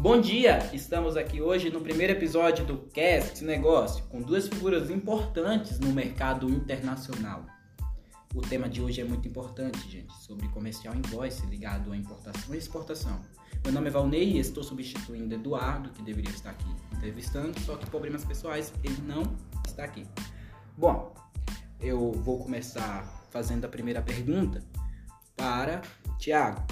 Bom dia! Estamos aqui hoje no primeiro episódio do Cast Negócio com duas figuras importantes no mercado internacional. O tema de hoje é muito importante, gente, sobre comercial invoice ligado à importação e exportação. Meu nome é Valnei e estou substituindo Eduardo, que deveria estar aqui entrevistando, só que problemas pessoais ele não está aqui. Bom, eu vou começar fazendo a primeira pergunta para Tiago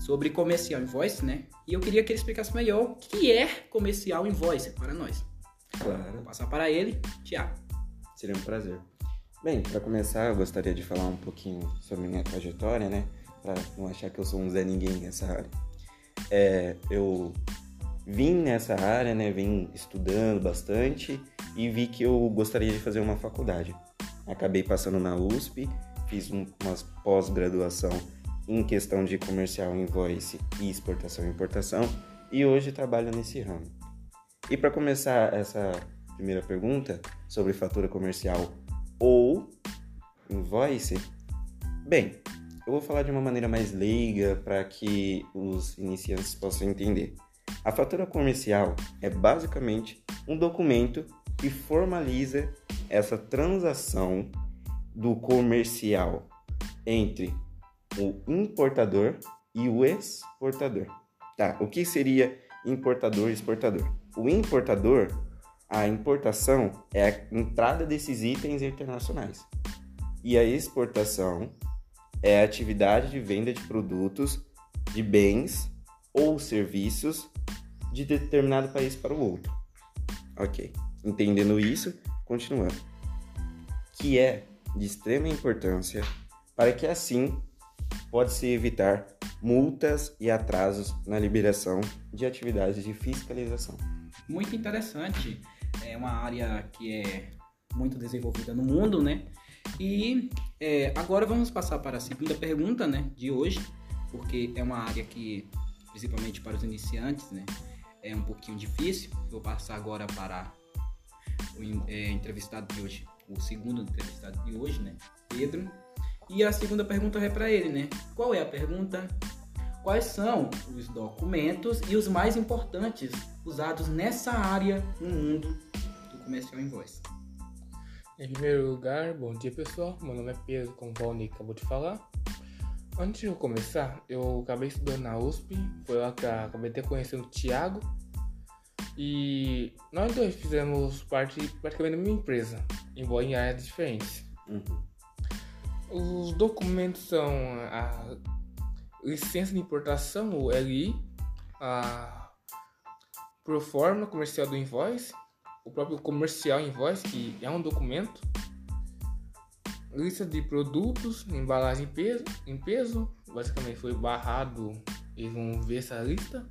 sobre comercial invoice, né? E eu queria que ele explicasse melhor o que é comercial invoice para nós. Claro. Vou passar para ele, Tiago. Seria um prazer. Bem, para começar, eu gostaria de falar um pouquinho sobre minha trajetória, né? Para não achar que eu sou um Zé Ninguém nessa área. É, eu vim nessa área, né? Vim estudando bastante e vi que eu gostaria de fazer uma faculdade. Acabei passando na USP, fiz um, umas pós-graduação em questão de comercial invoice e exportação e importação e hoje trabalho nesse ramo. E para começar essa primeira pergunta sobre fatura comercial ou invoice, bem, eu vou falar de uma maneira mais leiga para que os iniciantes possam entender. A fatura comercial é basicamente um documento que formaliza essa transação do comercial entre o importador e o exportador. Tá, o que seria importador e exportador? O importador, a importação é a entrada desses itens internacionais. E a exportação é a atividade de venda de produtos, de bens ou serviços de determinado país para o outro. Ok. Entendendo isso, continuando. Que é de extrema importância para que assim pode-se evitar multas e atrasos na liberação de atividades de fiscalização. Muito interessante. É uma área que é muito desenvolvida no mundo, né? E é, agora vamos passar para a segunda pergunta, né, de hoje, porque é uma área que, principalmente para os iniciantes, né, é um pouquinho difícil. Vou passar agora para o é, entrevistado de hoje, o segundo entrevistado de hoje, né, Pedro. E a segunda pergunta é para ele, né? Qual é a pergunta? Quais são os documentos e os mais importantes usados nessa área no mundo do comercial invoice? Em primeiro lugar, bom dia pessoal, meu nome é Pedro, como o Valnei acabou de falar. Antes de eu começar, eu acabei estudando na USP, foi lá que eu acabei até conhecendo o Thiago. E nós dois fizemos parte praticamente da minha empresa, embora em áreas diferentes. Uhum. Os documentos são a licença de importação, o LI, a proforma comercial do invoice, o próprio comercial invoice, que é um documento, lista de produtos, embalagem em peso, em peso basicamente foi barrado, eles vão ver essa lista.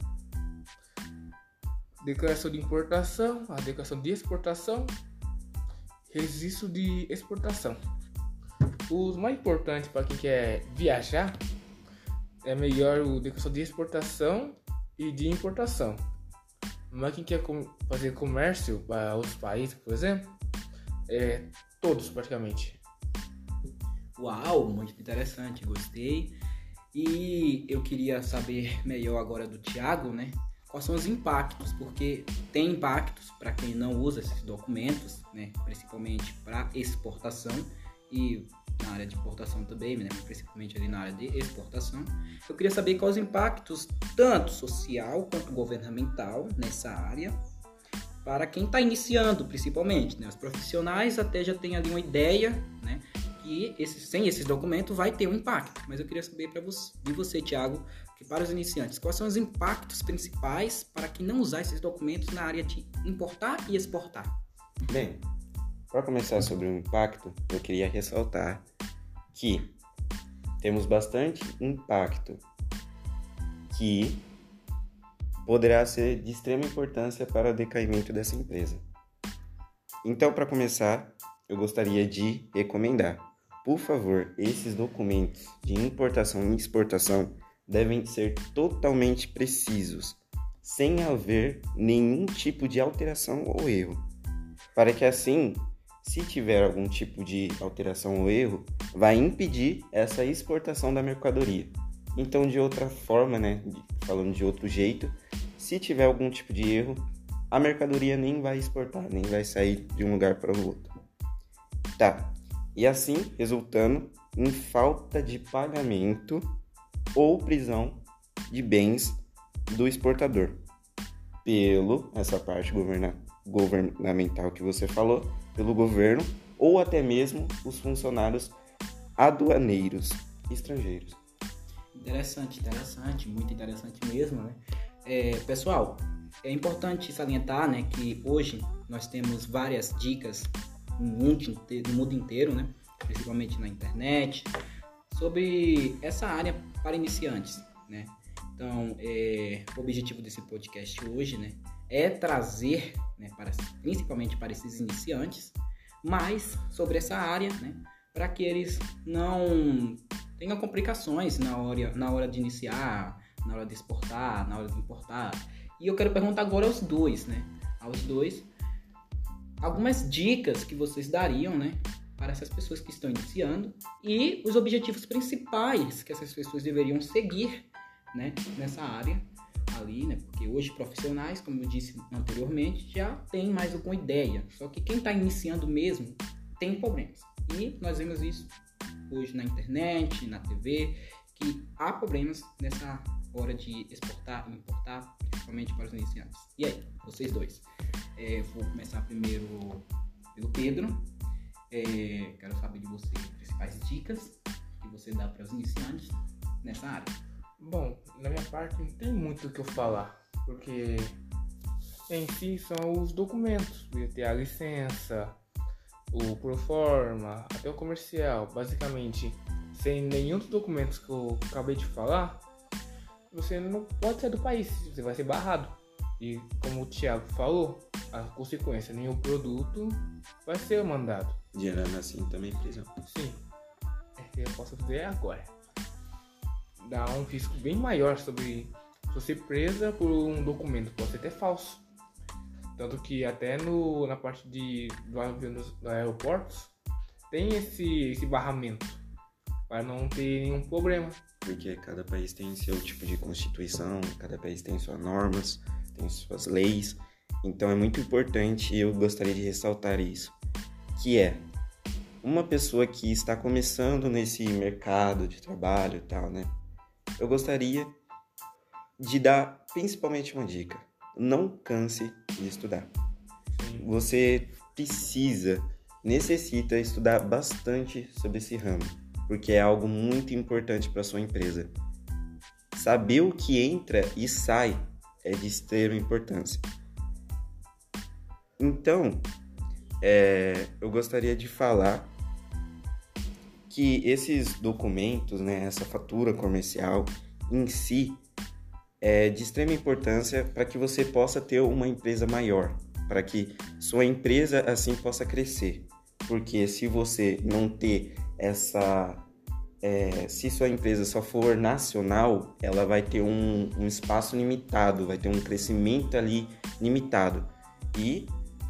Declaração de importação, a declaração de exportação, registro de exportação. Os mais importantes para quem quer viajar é melhor o declaração de exportação e de importação. Mas quem quer fazer comércio para outros países, por exemplo, é todos praticamente. Uau, muito interessante, gostei. E eu queria saber melhor agora do Tiago, né? Quais são os impactos? Porque tem impactos para quem não usa esses documentos, né? Principalmente para exportação e na área de importação também, né? principalmente ali na área de exportação. Eu queria saber quais os impactos, tanto social quanto governamental, nessa área, para quem está iniciando, principalmente. Né? Os profissionais até já têm ali uma ideia, né? que esse, sem esses documentos vai ter um impacto. Mas eu queria saber para você, de você, Thiago, que para os iniciantes, quais são os impactos principais para quem não usar esses documentos na área de importar e exportar? Bem, para começar sobre o impacto, eu queria ressaltar que temos bastante impacto que poderá ser de extrema importância para o decaimento dessa empresa. Então, para começar, eu gostaria de recomendar, por favor, esses documentos de importação e exportação devem ser totalmente precisos, sem haver nenhum tipo de alteração ou erro, para que assim se tiver algum tipo de alteração ou erro, vai impedir essa exportação da mercadoria. Então, de outra forma, né, falando de outro jeito, se tiver algum tipo de erro, a mercadoria nem vai exportar, nem vai sair de um lugar para o outro. Tá. E assim, resultando em falta de pagamento ou prisão de bens do exportador pelo essa parte governa, governamental que você falou, pelo governo ou até mesmo os funcionários aduaneiros estrangeiros. Interessante, interessante, muito interessante mesmo, né? É, pessoal, é importante salientar, né, que hoje nós temos várias dicas no mundo, no mundo inteiro, né, principalmente na internet, sobre essa área para iniciantes, né? Então, é, o objetivo desse podcast hoje, né, é trazer, né, para, principalmente para esses iniciantes, mais sobre essa área, né, para que eles não tenham complicações na hora, na hora de iniciar, na hora de exportar, na hora de importar. E eu quero perguntar agora aos dois, né, aos dois, algumas dicas que vocês dariam, né, para essas pessoas que estão iniciando e os objetivos principais que essas pessoas deveriam seguir né, nessa área ali, né? Porque hoje profissionais, como eu disse anteriormente, já tem mais alguma ideia. Só que quem está iniciando mesmo tem problemas. E nós vemos isso hoje na internet, na TV, que há problemas nessa hora de exportar e importar, principalmente para os iniciantes. E aí, vocês dois? É, vou começar primeiro pelo Pedro. É, quero saber de você principais dicas que você dá para os iniciantes nessa área. Bom, na minha parte não tem muito o que eu falar, porque em si são os documentos, ter a licença, o proforma, até o comercial, basicamente, sem nenhum dos documentos que eu acabei de falar, você não pode sair do país, você vai ser barrado. E como o Thiago falou, a consequência, nenhum produto vai ser mandado. Gerando assim também prisão. Sim. É, eu posso dizer agora dá um risco bem maior sobre você presa por um documento, pode ser até falso. Tanto que até no, na parte de, do avião aeroportos tem esse, esse barramento para não ter nenhum problema. Porque cada país tem seu tipo de constituição, cada país tem suas normas, tem suas leis. Então é muito importante e eu gostaria de ressaltar isso, que é uma pessoa que está começando nesse mercado de trabalho e tal, né? Eu gostaria de dar principalmente uma dica. Não canse de estudar. Você precisa, necessita estudar bastante sobre esse ramo, porque é algo muito importante para sua empresa. Saber o que entra e sai é de extrema importância. Então, é, eu gostaria de falar que esses documentos, né, essa fatura comercial em si, é de extrema importância para que você possa ter uma empresa maior, para que sua empresa assim possa crescer. Porque se você não ter essa. É, se sua empresa só for nacional, ela vai ter um, um espaço limitado, vai ter um crescimento ali limitado. E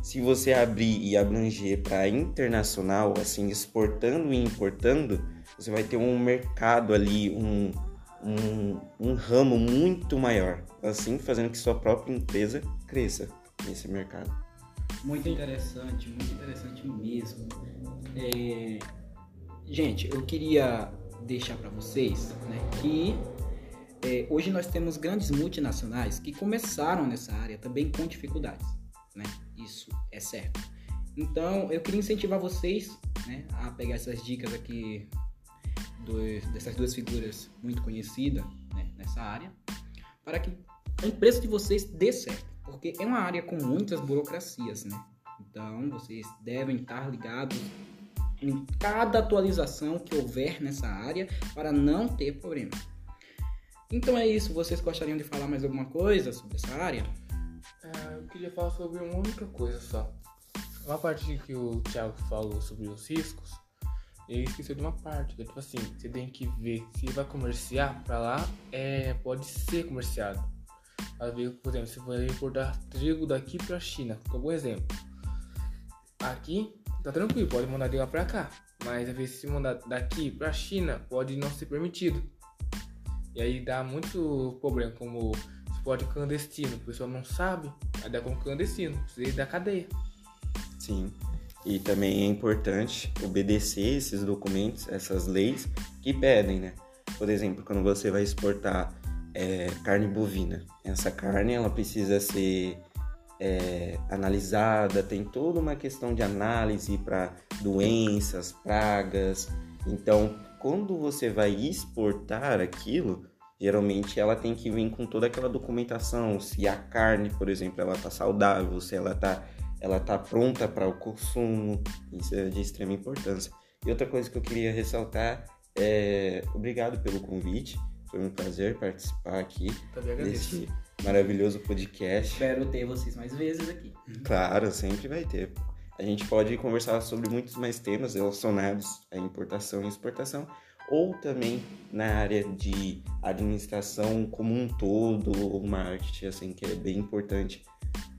se você abrir e abranger para internacional, assim, exportando e importando, você vai ter um mercado ali, um, um, um ramo muito maior, assim fazendo que sua própria empresa cresça nesse mercado. Muito interessante, muito interessante mesmo. É... Gente, eu queria deixar para vocês né, que é, hoje nós temos grandes multinacionais que começaram nessa área também com dificuldades. Né? Isso é certo. Então, eu queria incentivar vocês né, a pegar essas dicas aqui dessas duas figuras muito conhecidas né, nessa área, para que a empresa de vocês dê certo, porque é uma área com muitas burocracias, né? Então, vocês devem estar ligados em cada atualização que houver nessa área para não ter problema. Então é isso. Vocês gostariam de falar mais alguma coisa sobre essa área? É, eu queria falar sobre uma única coisa só. Uma parte que o Thiago falou sobre os riscos, ele esqueceu de uma parte. Que é, tipo assim, você tem que ver se vai comerciar pra lá, é, pode ser comerciado. Às vezes, por exemplo, se for importar trigo daqui pra China, como exemplo. Aqui tá tranquilo, pode mandar de lá pra cá. Mas às vezes se mandar daqui pra China, pode não ser permitido. E aí dá muito problema, como esporte clandestino, o pessoal não sabe, aí dá como clandestino, precisa ir da cadeia. Sim. E também é importante obedecer esses documentos, essas leis que pedem, né? Por exemplo, quando você vai exportar é, carne bovina, essa carne ela precisa ser é, analisada, tem toda uma questão de análise para doenças, pragas. Então, quando você vai exportar aquilo, geralmente ela tem que vir com toda aquela documentação, se a carne, por exemplo, ela tá saudável, se ela tá ela está pronta para o consumo, isso é de extrema importância. E outra coisa que eu queria ressaltar é obrigado pelo convite, foi um prazer participar aqui desse maravilhoso podcast. Espero ter vocês mais vezes aqui. Claro, sempre vai ter. A gente pode conversar sobre muitos mais temas relacionados à importação e exportação, ou também na área de administração como um todo, ou marketing, assim, que é bem importante,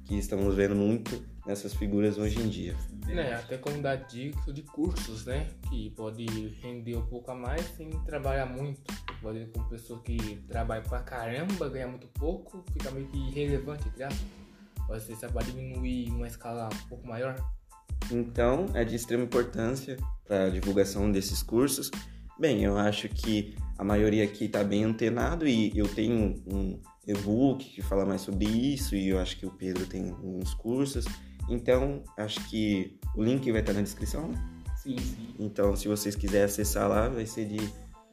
que estamos vendo muito nessas figuras hoje em dia. É, até como dar dicas de cursos, né? Que pode render um pouco a mais sem trabalhar muito. Pode com pessoa que trabalha pra caramba, ganha muito pouco, fica meio que irrelevante, criado. Pode ser para diminuir numa escala um pouco maior. Então, é de extrema importância para a divulgação desses cursos. Bem, eu acho que a maioria aqui está bem antenado e eu tenho um e-book que fala mais sobre isso e eu acho que o Pedro tem uns cursos. Então, acho que o link vai estar na descrição, né? Sim, sim. Então, se vocês quiserem acessar lá, vai ser, de,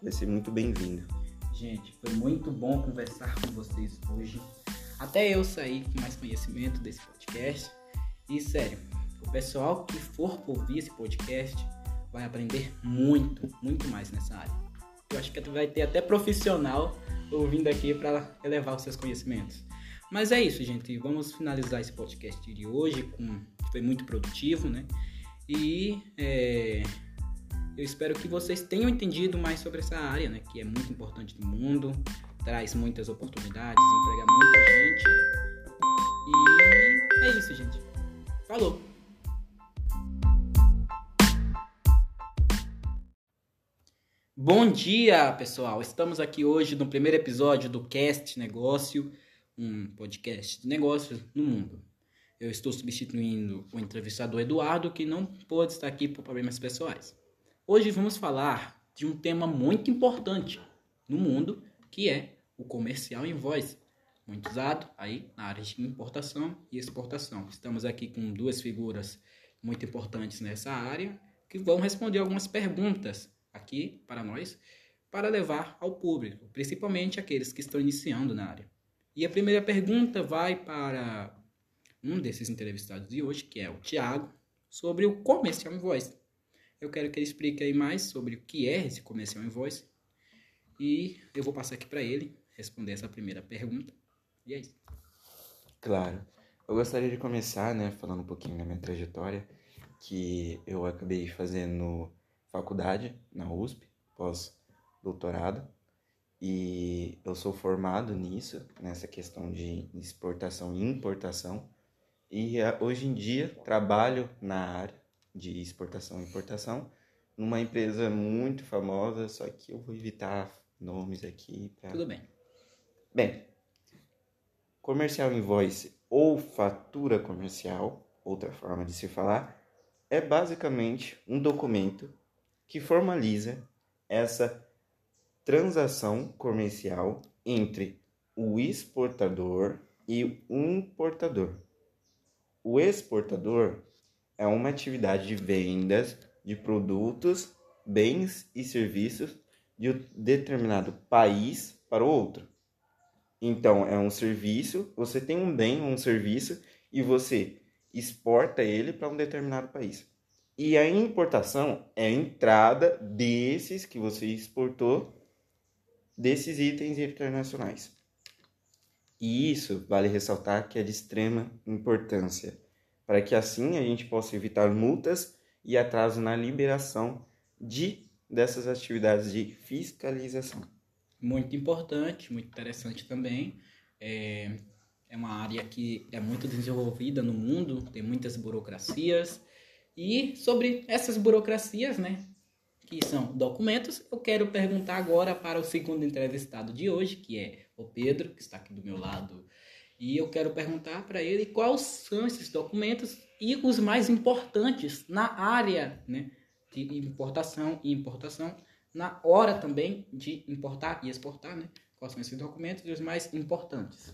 vai ser muito bem-vindo. Gente, foi muito bom conversar com vocês hoje. Até eu saí com mais conhecimento desse podcast. E sério, o pessoal que for ouvir esse podcast vai aprender muito, muito mais nessa área. Eu acho que vai ter até profissional ouvindo aqui para elevar os seus conhecimentos. Mas é isso, gente. Vamos finalizar esse podcast de hoje, com foi muito produtivo, né? E é, eu espero que vocês tenham entendido mais sobre essa área, né? Que é muito importante no mundo, traz muitas oportunidades, emprega muita gente. E é isso, gente. Falou! Bom dia, pessoal! Estamos aqui hoje no primeiro episódio do Cast Negócio um podcast de negócios no mundo. Eu estou substituindo o entrevistador Eduardo, que não pôde estar aqui por problemas pessoais. Hoje vamos falar de um tema muito importante no mundo, que é o comercial em voz, muito usado aí na área de importação e exportação. Estamos aqui com duas figuras muito importantes nessa área que vão responder algumas perguntas aqui para nós, para levar ao público, principalmente aqueles que estão iniciando na área. E a primeira pergunta vai para um desses entrevistados de hoje, que é o Tiago, sobre o Comercial Invoice. Eu quero que ele explique aí mais sobre o que é esse Comercial Invoice. E eu vou passar aqui para ele responder essa primeira pergunta. E é isso. Claro. Eu gostaria de começar, né, falando um pouquinho da minha trajetória, que eu acabei fazendo faculdade na USP, pós-doutorado, e eu sou formado nisso, nessa questão de exportação e importação. E eh, hoje em dia trabalho na área de exportação e importação numa empresa muito famosa, só que eu vou evitar nomes aqui. Pra... Tudo bem. Bem, comercial invoice ou fatura comercial, outra forma de se falar, é basicamente um documento que formaliza essa transação comercial entre o exportador e o importador. O exportador é uma atividade de vendas de produtos, bens e serviços de um determinado país para o outro. Então, é um serviço, você tem um bem, um serviço e você exporta ele para um determinado país. E a importação é a entrada desses que você exportou desses itens internacionais. E isso vale ressaltar que é de extrema importância, para que assim a gente possa evitar multas e atraso na liberação de dessas atividades de fiscalização. Muito importante, muito interessante também. É, é uma área que é muito desenvolvida no mundo, tem muitas burocracias. E sobre essas burocracias, né? que são documentos, eu quero perguntar agora para o segundo entrevistado de hoje, que é o Pedro, que está aqui do meu lado. E eu quero perguntar para ele quais são esses documentos e os mais importantes na área né, de importação e importação, na hora também de importar e exportar, né? Quais são esses documentos e os mais importantes?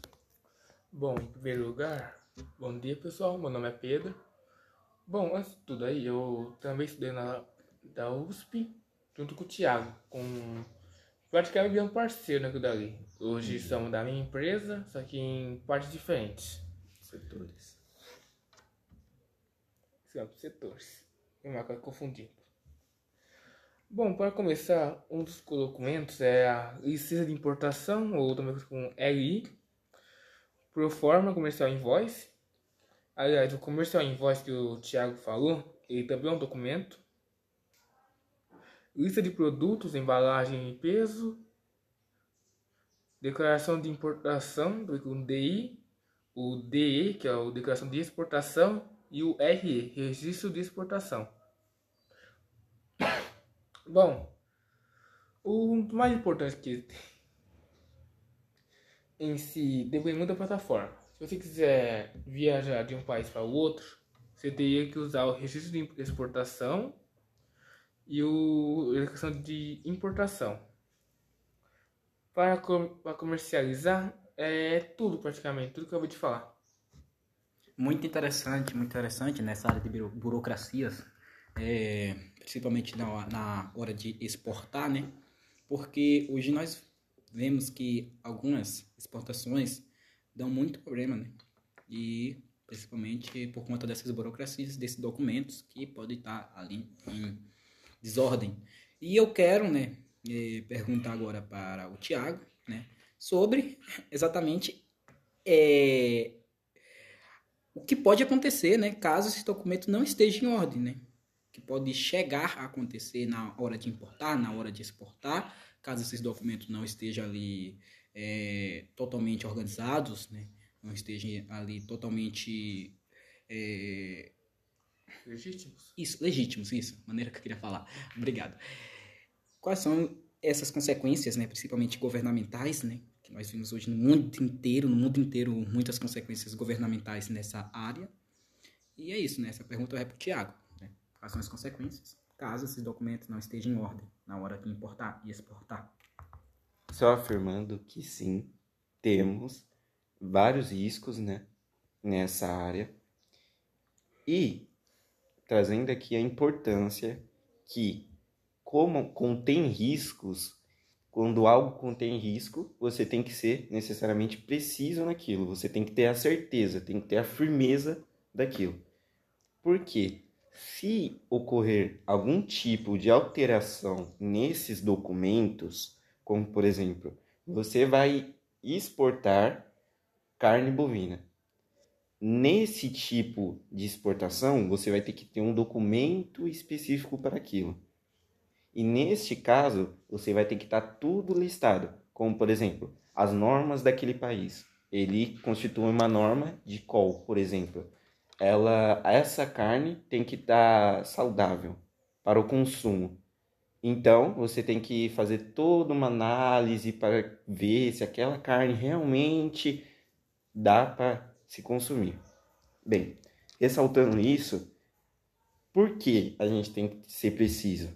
Bom, em primeiro lugar, bom dia pessoal, meu nome é Pedro. Bom, antes de tudo aí, eu também estudei na da USP, junto com o Thiago, com praticamente um parceiro naquilo dali. Hoje uhum. somos da minha empresa, só que em partes diferentes. Setores. Sim, setores. Uma coisa confundindo. Bom, para começar, um dos documentos é a licença de importação, ou também com LI, pro forma comercial invoice. Aliás, o comercial invoice que o Thiago falou, ele também é um documento lista de produtos, embalagem e peso, declaração de importação do DI, o DE, que é a declaração de exportação, e o RE, registro de exportação. Bom, o mais importante que em si depende muito da plataforma. Você quiser viajar de um país para o outro, você teria que usar o registro de exportação e o, a questão de importação. Para, para comercializar, é tudo praticamente, tudo que eu vou te falar. Muito interessante, muito interessante nessa área de burocracias, é, principalmente na, na hora de exportar, né? Porque hoje nós vemos que algumas exportações dão muito problema, né? E principalmente por conta dessas burocracias, desses documentos que podem estar ali em desordem. E eu quero, né, eh, perguntar agora para o Tiago, né, sobre exatamente é, o que pode acontecer, né, caso esse documento não esteja em ordem, né, que pode chegar a acontecer na hora de importar, na hora de exportar, caso esses documentos não estejam ali é, totalmente organizados, né, não estejam ali totalmente é, Legítimos. Isso, legítimos, isso. Maneira que eu queria falar. Obrigado. Quais são essas consequências, né, principalmente governamentais, né, que nós vimos hoje no mundo inteiro, no mundo inteiro, muitas consequências governamentais nessa área. E é isso, né? Essa pergunta é para o Tiago. Né? Quais são as consequências caso esses documentos não estejam em ordem na hora de importar e exportar? Só afirmando que sim, temos vários riscos, né, nessa área. E trazendo aqui a importância que, como contém riscos, quando algo contém risco, você tem que ser necessariamente preciso naquilo, você tem que ter a certeza, tem que ter a firmeza daquilo. Porque se ocorrer algum tipo de alteração nesses documentos, como por exemplo, você vai exportar carne bovina Nesse tipo de exportação, você vai ter que ter um documento específico para aquilo. E neste caso, você vai ter que estar tudo listado, como por exemplo, as normas daquele país. Ele constitui uma norma de qual, por exemplo, ela essa carne tem que estar saudável para o consumo. Então, você tem que fazer toda uma análise para ver se aquela carne realmente dá para se consumir. Bem, ressaltando isso, por que a gente tem que ser preciso?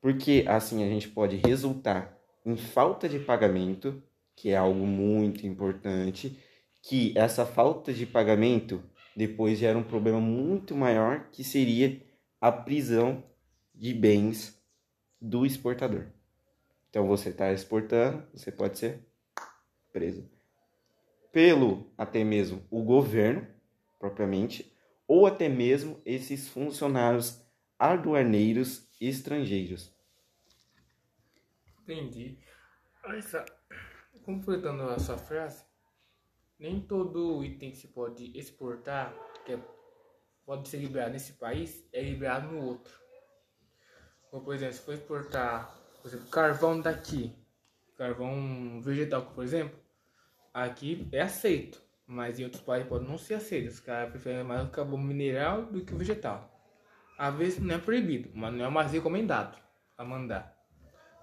Porque assim a gente pode resultar em falta de pagamento, que é algo muito importante, que essa falta de pagamento depois gera um problema muito maior, que seria a prisão de bens do exportador. Então você está exportando, você pode ser preso pelo até mesmo o governo propriamente, ou até mesmo esses funcionários aduaneiros estrangeiros. Entendi. Essa, completando a sua frase, nem todo item que se pode exportar, que é, pode ser liberado nesse país, é liberado no outro. Como, por exemplo, se for exportar por exemplo, carvão daqui, carvão vegetal, por exemplo, aqui é aceito, mas em outros países pode não ser aceito. Os caras preferem mais o carbono mineral do que o vegetal. Às vezes não é proibido, mas não é mais recomendado. a mandar.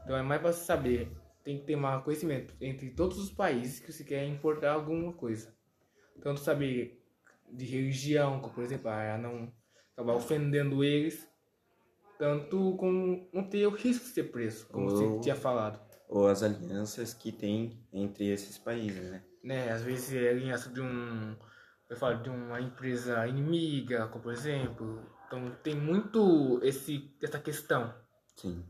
Então é mais para saber, tem que ter mais conhecimento entre todos os países que você quer importar alguma coisa. Tanto saber de religião, como por exemplo, a não acabar ofendendo eles, tanto como não ter o risco de ser preso, como Ou- você tinha falado. Ou as alianças que tem entre esses países, né? né? Às vezes é aliança de um, eu falo de uma empresa inimiga, como por exemplo. Então tem muito esse essa questão. Sim.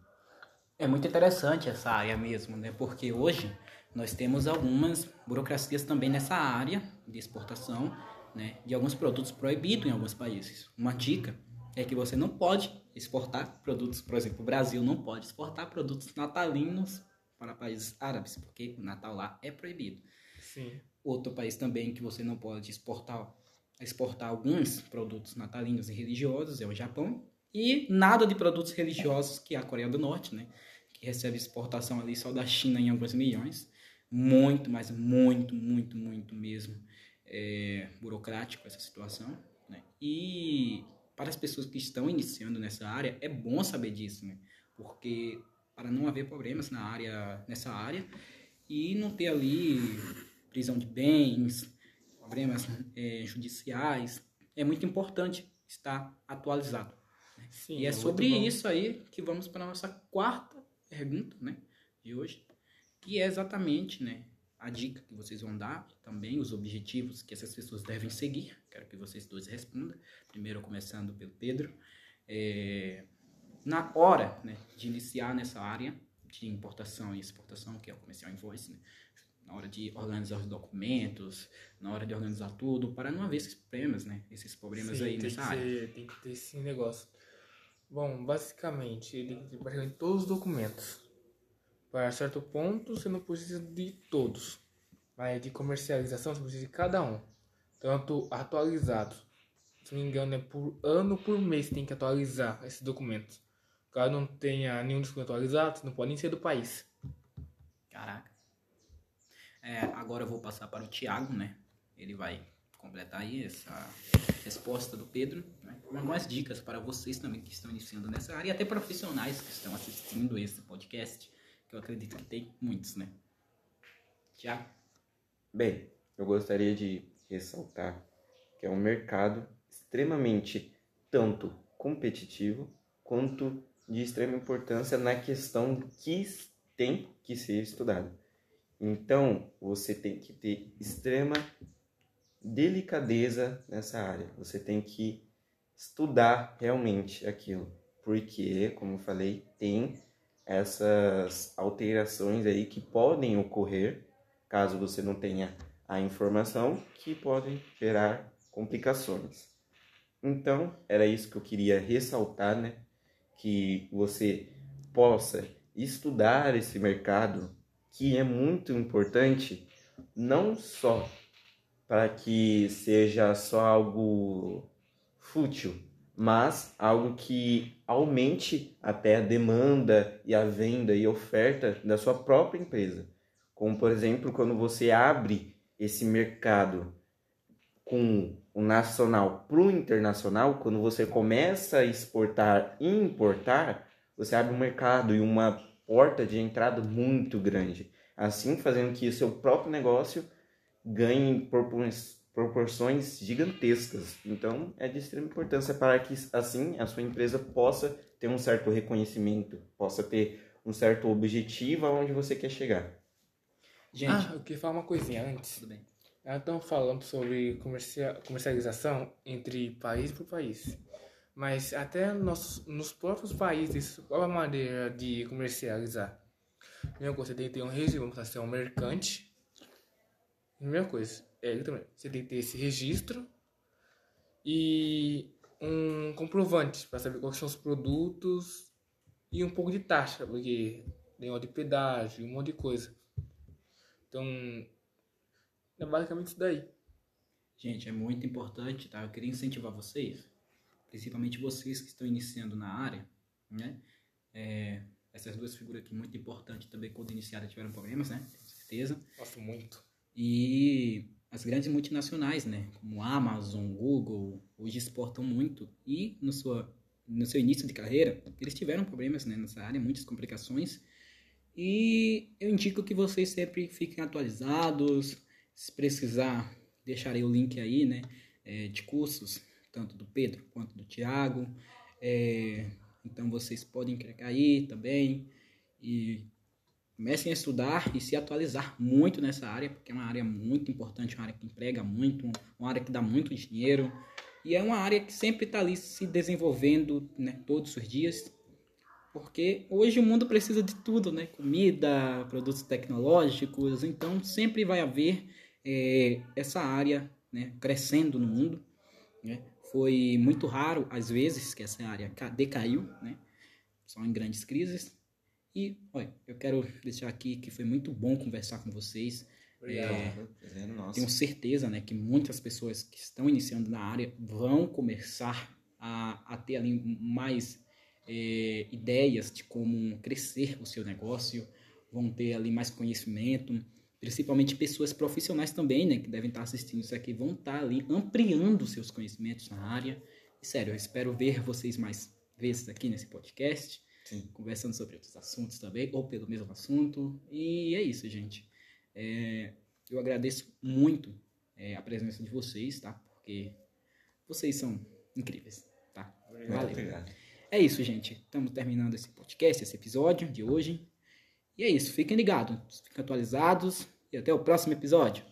É muito interessante essa área mesmo, né? Porque hoje nós temos algumas burocracias também nessa área de exportação, né? De alguns produtos proibidos em alguns países. Uma dica é que você não pode exportar produtos, por exemplo, o Brasil não pode exportar produtos natalinos para países árabes, porque o Natal lá é proibido. Sim. Outro país também que você não pode exportar, exportar alguns produtos natalinos e religiosos é o Japão. E nada de produtos religiosos, que é a Coreia do Norte, né? Que recebe exportação ali só da China em alguns milhões. Muito, mas muito, muito, muito mesmo é, burocrático essa situação. Né? E para as pessoas que estão iniciando nessa área, é bom saber disso, né? Porque para não haver problemas na área, nessa área e não ter ali prisão de bens, problemas eh, judiciais, é muito importante estar atualizado. Sim, e é muito sobre isso aí que vamos para a nossa quarta pergunta, né, de hoje, que é exatamente, né, a dica que vocês vão dar, também os objetivos que essas pessoas devem seguir. Quero que vocês dois respondam. Primeiro, começando pelo Pedro. É, na hora né, de iniciar nessa área de importação e exportação, que é o comercial invoice, né, na hora de organizar os documentos, na hora de organizar tudo, para não haver esses problemas, né, esses problemas Sim, aí nessa que área. ser- tem que ter esse negócio. Bom, basicamente, ele praticamente todos os documentos. Para certo ponto, você não precisa de todos. Mas de comercialização, você precisa de cada um. Tanto atualizados. Se não me engano, é por ano por mês tem que atualizar esses documentos. Caso não tenha nenhum documento atualizado, não pode nem ser do país. Caraca. É, agora eu vou passar para o Thiago, né? Ele vai completar aí essa resposta do Pedro, né? algumas dicas para vocês também que estão iniciando nessa área e até profissionais que estão assistindo esse podcast, que eu acredito que tem muitos, né? Thiago? Bem, eu gostaria de ressaltar que é um mercado extremamente tanto competitivo quanto de extrema importância na questão que tem que ser estudada. Então, você tem que ter extrema delicadeza nessa área. Você tem que estudar realmente aquilo, porque, como eu falei, tem essas alterações aí que podem ocorrer caso você não tenha a informação, que podem gerar complicações. Então, era isso que eu queria ressaltar, né? Que você possa estudar esse mercado, que é muito importante, não só para que seja só algo fútil, mas algo que aumente até a demanda e a venda e oferta da sua própria empresa. Como, por exemplo, quando você abre esse mercado com o nacional para o internacional, quando você começa a exportar e importar, você abre um mercado e uma porta de entrada muito grande. Assim, fazendo que o seu próprio negócio ganhe propor- proporções gigantescas. Então, é de extrema importância para que, assim, a sua empresa possa ter um certo reconhecimento, possa ter um certo objetivo aonde você quer chegar. Gente, Ah, eu queria falar uma coisinha antes. tudo bem. Falando sobre comercia- comercialização entre país por país. Mas até nos, nos próprios países, qual a maneira de comercializar? Tem que ter um fazer um mercante. Primeira coisa, é ele também. Você tem que ter esse registro e um comprovante para saber quais são os produtos e um pouco de taxa, porque tem hora de pedágio, um monte de coisa. Então, é basicamente isso daí. Gente, é muito importante, tá? Eu queria incentivar vocês, principalmente vocês que estão iniciando na área, né? É, essas duas figuras aqui, muito importantes também, quando iniciaram, tiveram problemas, né? Com certeza. Gosto muito. E as grandes multinacionais, né? Como Amazon, Google, hoje exportam muito. E no sua, no seu início de carreira, eles tiveram problemas né, nessa área, muitas complicações. E eu indico que vocês sempre fiquem atualizados. Se precisar, deixarei o link aí, né? É, de cursos, tanto do Pedro quanto do Tiago. É, então vocês podem clicar aí também. E comecem a estudar e se atualizar muito nessa área, porque é uma área muito importante, uma área que emprega muito, uma área que dá muito dinheiro. E é uma área que sempre está ali se desenvolvendo né, todos os dias. Porque hoje o mundo precisa de tudo, né? Comida, produtos tecnológicos, então sempre vai haver é, essa área né, crescendo no mundo. Né? Foi muito raro, às vezes, que essa área decaiu, né? só em grandes crises. E, olha, eu quero deixar aqui que foi muito bom conversar com vocês. Obrigado. É, tenho certeza né, que muitas pessoas que estão iniciando na área vão começar a, a ter ali mais é, ideias de como crescer o seu negócio, vão ter ali mais conhecimento, principalmente pessoas profissionais também, né, que devem estar assistindo isso aqui, vão estar ali ampliando seus conhecimentos na área. E, sério, eu espero ver vocês mais vezes aqui nesse podcast, Sim. conversando sobre outros assuntos também, ou pelo mesmo assunto. E é isso, gente. É, eu agradeço muito é, a presença de vocês, tá? Porque vocês são incríveis, tá? Valeu. Obrigado. É isso, gente. Estamos terminando esse podcast, esse episódio de hoje. E é isso. Fiquem ligados, fiquem atualizados e até o próximo episódio.